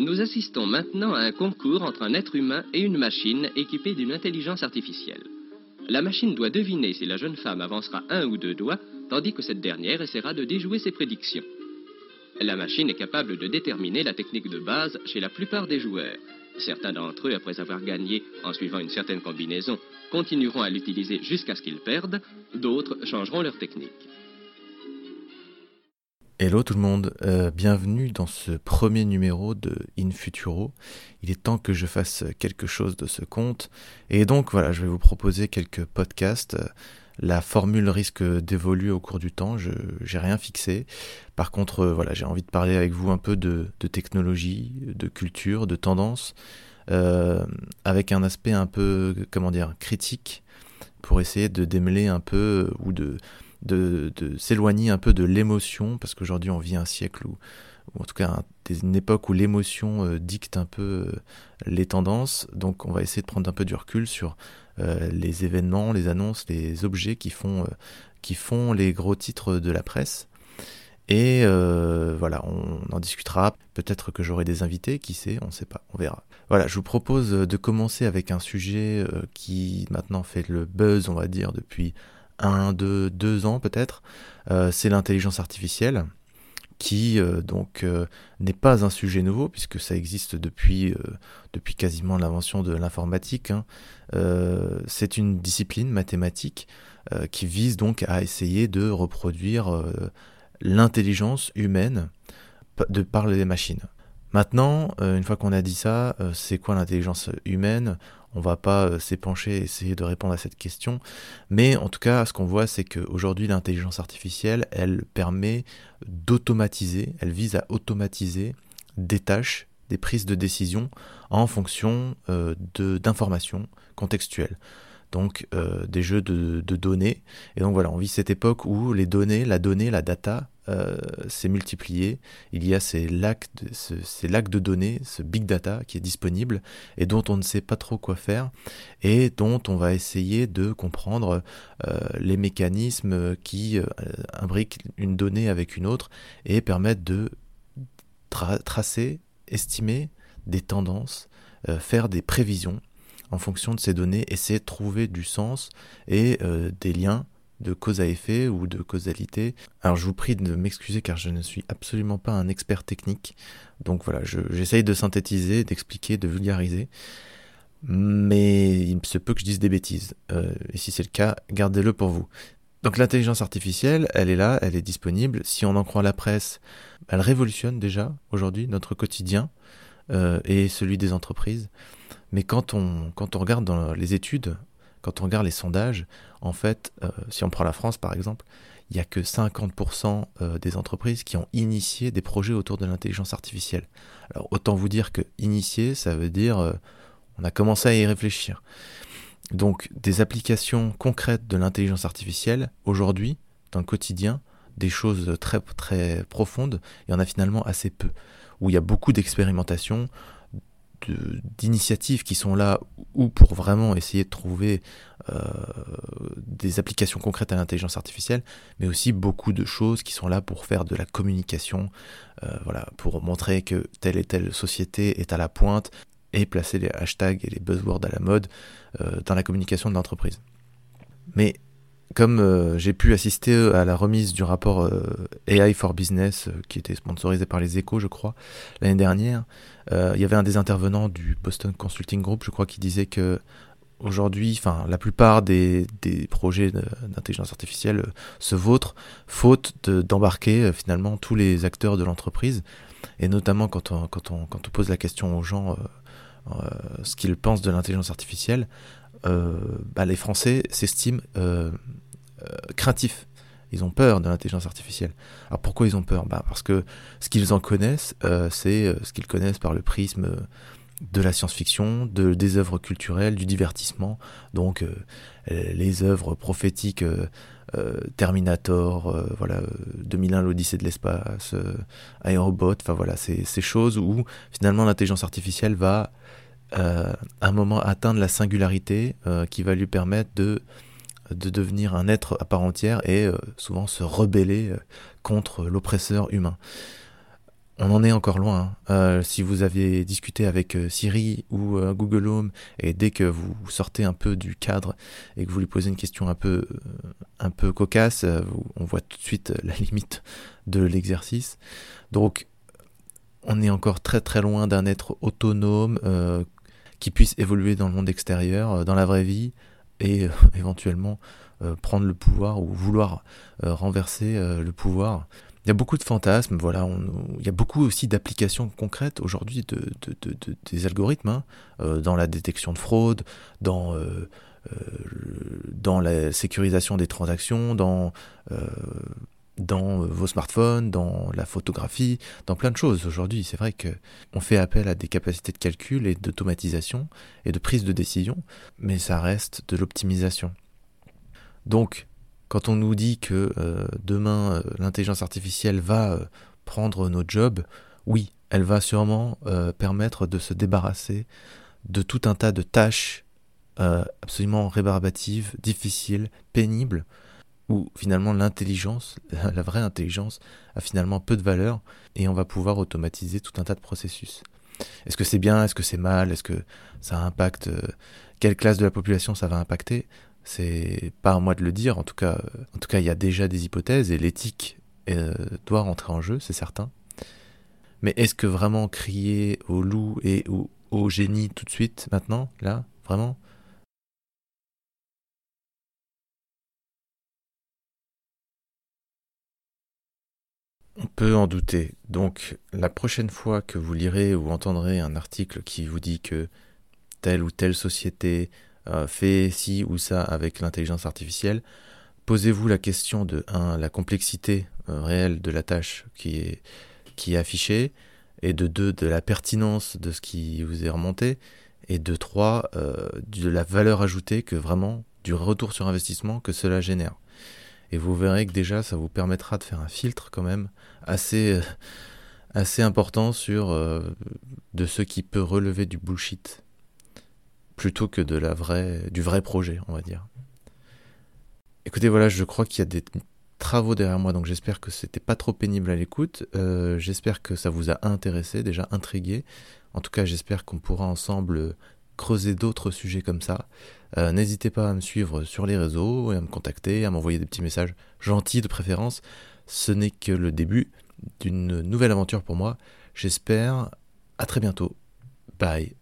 Nous assistons maintenant à un concours entre un être humain et une machine équipée d'une intelligence artificielle. La machine doit deviner si la jeune femme avancera un ou deux doigts, tandis que cette dernière essaiera de déjouer ses prédictions. La machine est capable de déterminer la technique de base chez la plupart des joueurs. Certains d'entre eux, après avoir gagné en suivant une certaine combinaison, continueront à l'utiliser jusqu'à ce qu'ils perdent, d'autres changeront leur technique. Hello tout le monde, euh, bienvenue dans ce premier numéro de In Futuro. Il est temps que je fasse quelque chose de ce compte. Et donc voilà, je vais vous proposer quelques podcasts. La formule risque d'évoluer au cours du temps, je j'ai rien fixé. Par contre, euh, voilà, j'ai envie de parler avec vous un peu de, technologie, de culture, de tendance, euh, avec un aspect un peu, comment dire, critique, pour essayer de démêler un peu ou de de, s'éloigner un peu de l'émotion, parce qu'aujourd'hui on vit un siècle où, ou en tout cas une époque où l'émotion euh, dicte un peu euh, les tendances, donc on va essayer de prendre un peu du recul sur euh, les événements, les annonces, les objets qui font, qui font les gros titres de la presse. Et voilà, on en discutera. Peut-être que j'aurai des invités, qui sait, on ne sait pas, on verra. Voilà, je vous propose de commencer avec un sujet qui maintenant fait le buzz, on va dire, depuis un, deux, deux ans peut-être, euh, c'est l'intelligence artificielle qui euh, donc euh, n'est pas un sujet nouveau puisque ça existe depuis, quasiment l'invention de l'informatique. Hein. c'est une discipline mathématique qui vise donc à essayer de reproduire l'intelligence humaine de par les machines. Maintenant, une fois qu'on a dit ça, c'est quoi l'intelligence humaine? On va pas euh, s'épancher et essayer de répondre à cette question. Mais en tout cas, ce qu'on voit, c'est qu'aujourd'hui, l'intelligence artificielle, elle permet d'automatiser, elle vise à automatiser des tâches, des prises de décision en fonction euh, d'informations contextuelles donc euh, des jeux de, données. Et donc voilà, on vit cette époque où les données, la donnée, la data euh, s'est multipliée. Il y a ces lacs, de, données, ce big data qui est disponible et dont on ne sait pas trop quoi faire et dont on va essayer de comprendre euh, les mécanismes qui imbriquent une donnée avec une autre et permettent de tracer, estimer des tendances, faire des prévisions en fonction de ces données, essayer de trouver du sens et euh, des liens de cause à effet ou de causalité. Alors je vous prie de m'excuser car je ne suis absolument pas un expert technique. Donc voilà, j'essaye de synthétiser, d'expliquer, de vulgariser. Mais il se peut que je dise des bêtises. Euh, et si c'est le cas, gardez-le pour vous. Donc l'intelligence artificielle, elle est là, elle est disponible. Si on en croit la presse, elle révolutionne déjà aujourd'hui notre quotidien euh, et celui des entreprises. Mais quand on, quand on regarde dans les études, quand on regarde les sondages, en fait, euh, si on prend la France par exemple, il n'y a que 50% euh, des entreprises qui ont initié des projets autour de l'intelligence artificielle. Alors autant vous dire que initier, ça veut dire euh, on a commencé à y réfléchir. Donc des applications concrètes de l'intelligence artificielle, aujourd'hui, dans le quotidien, des choses très très profondes, il y en a finalement assez peu, où il y a beaucoup d'expérimentation, d'initiatives qui sont là ou pour vraiment essayer de trouver euh, des applications concrètes à l'intelligence artificielle, mais aussi beaucoup de choses qui sont là pour faire de la communication, euh, voilà, pour montrer que telle et telle société est à la pointe et placer les hashtags et les buzzwords à la mode euh, dans la communication de l'entreprise. Mais comme euh, j'ai pu assister à la remise du rapport euh, AI for Business, euh, qui était sponsorisé par les échos, je crois, l'année dernière, il y avait un des intervenants du Boston Consulting Group, je crois, qui disait que aujourd'hui, enfin, la plupart des, des projets d'intelligence artificielle se vautrent, faute d'embarquer finalement tous les acteurs de l'entreprise, et notamment quand on, quand, on, quand on pose la question aux gens ce qu'ils pensent de l'intelligence artificielle, bah, les Français s'estiment euh, craintifs. Ils ont peur de l'intelligence artificielle. Alors pourquoi ils ont peur? Bah Parce que ce qu'ils en connaissent, euh, c'est euh, ce qu'ils connaissent par le prisme de la science-fiction, de, des œuvres culturelles, du divertissement. Donc les œuvres prophétiques Terminator, voilà 2001 l'Odyssée de l'espace, Aerobot, enfin voilà ces, ces choses où finalement l'intelligence artificielle va à un moment atteindre la singularité qui va lui permettre de de devenir un être à part entière et euh, souvent se rebeller euh, contre l'oppresseur humain. on en est encore loin. Hein. Euh, si vous avez discuté avec Siri ou Google Home et dès que vous sortez un peu du cadre et que vous lui posez une question un peu, un peu cocasse, on voit tout de suite la limite de l'exercice. Donc, on est encore très très loin d'un être autonome qui puisse évoluer dans le monde extérieur, dans la vraie vie et éventuellement prendre le pouvoir ou vouloir renverser le pouvoir. Il y a beaucoup de fantasmes, voilà. il y a beaucoup aussi d'applications concrètes aujourd'hui de, des algorithmes hein, euh, dans la détection de fraude, euh, euh, dans la sécurisation des transactions, dans dans vos smartphones, dans la photographie, dans plein de choses. Aujourd'hui, c'est vrai que on fait appel à des capacités de calcul et d'automatisation et de prise de décision, mais ça reste de l'optimisation. Donc, quand on nous dit que euh, demain euh, l'intelligence artificielle va euh, prendre nos jobs, oui, elle va sûrement permettre de se débarrasser de tout un tas de tâches absolument rébarbatives, difficiles, pénibles, où finalement l'intelligence, la vraie intelligence, a finalement peu de valeur et on va pouvoir automatiser tout un tas de processus. Est-ce que c'est bien? Est-ce que c'est mal? Est-ce que ça impacte Quelle classe de la population ça va impacter? C'est pas à moi de le dire, en tout cas, en tout cas, il y a déjà des hypothèses et l'éthique euh, doit rentrer en jeu, c'est certain. Mais est-ce que vraiment crier au loup et au génie tout de suite, maintenant, là, vraiment? On peut en douter. Donc, la prochaine fois que vous lirez ou entendrez un article qui vous dit que telle ou telle société euh, fait ci ou ça avec l'intelligence artificielle, posez-vous la question de 1. la complexité euh, réelle de la tâche qui est, qui affichée, et de 2. de la pertinence de ce qui vous est remonté, et de 3. Euh, de la valeur ajoutée que vraiment, du retour sur investissement que cela génère. Et vous verrez que déjà, ça vous permettra de faire un filtre quand même assez, assez important sur de ce qui peut relever du bullshit plutôt que de la vraie, du vrai projet, on va dire. Écoutez, voilà, je crois qu'il y a des travaux derrière moi, donc j'espère que c'était pas trop pénible à l'écoute. Euh, j'espère que ça vous a intéressé, déjà intrigué. En tout cas, j'espère qu'on pourra ensemble creuser d'autres sujets comme ça. Euh, n'hésitez pas à me suivre sur les réseaux et à me contacter, à m'envoyer des petits messages gentils de préférence. Ce n'est que le début d'une nouvelle aventure pour moi. J'espère. À très bientôt. Bye.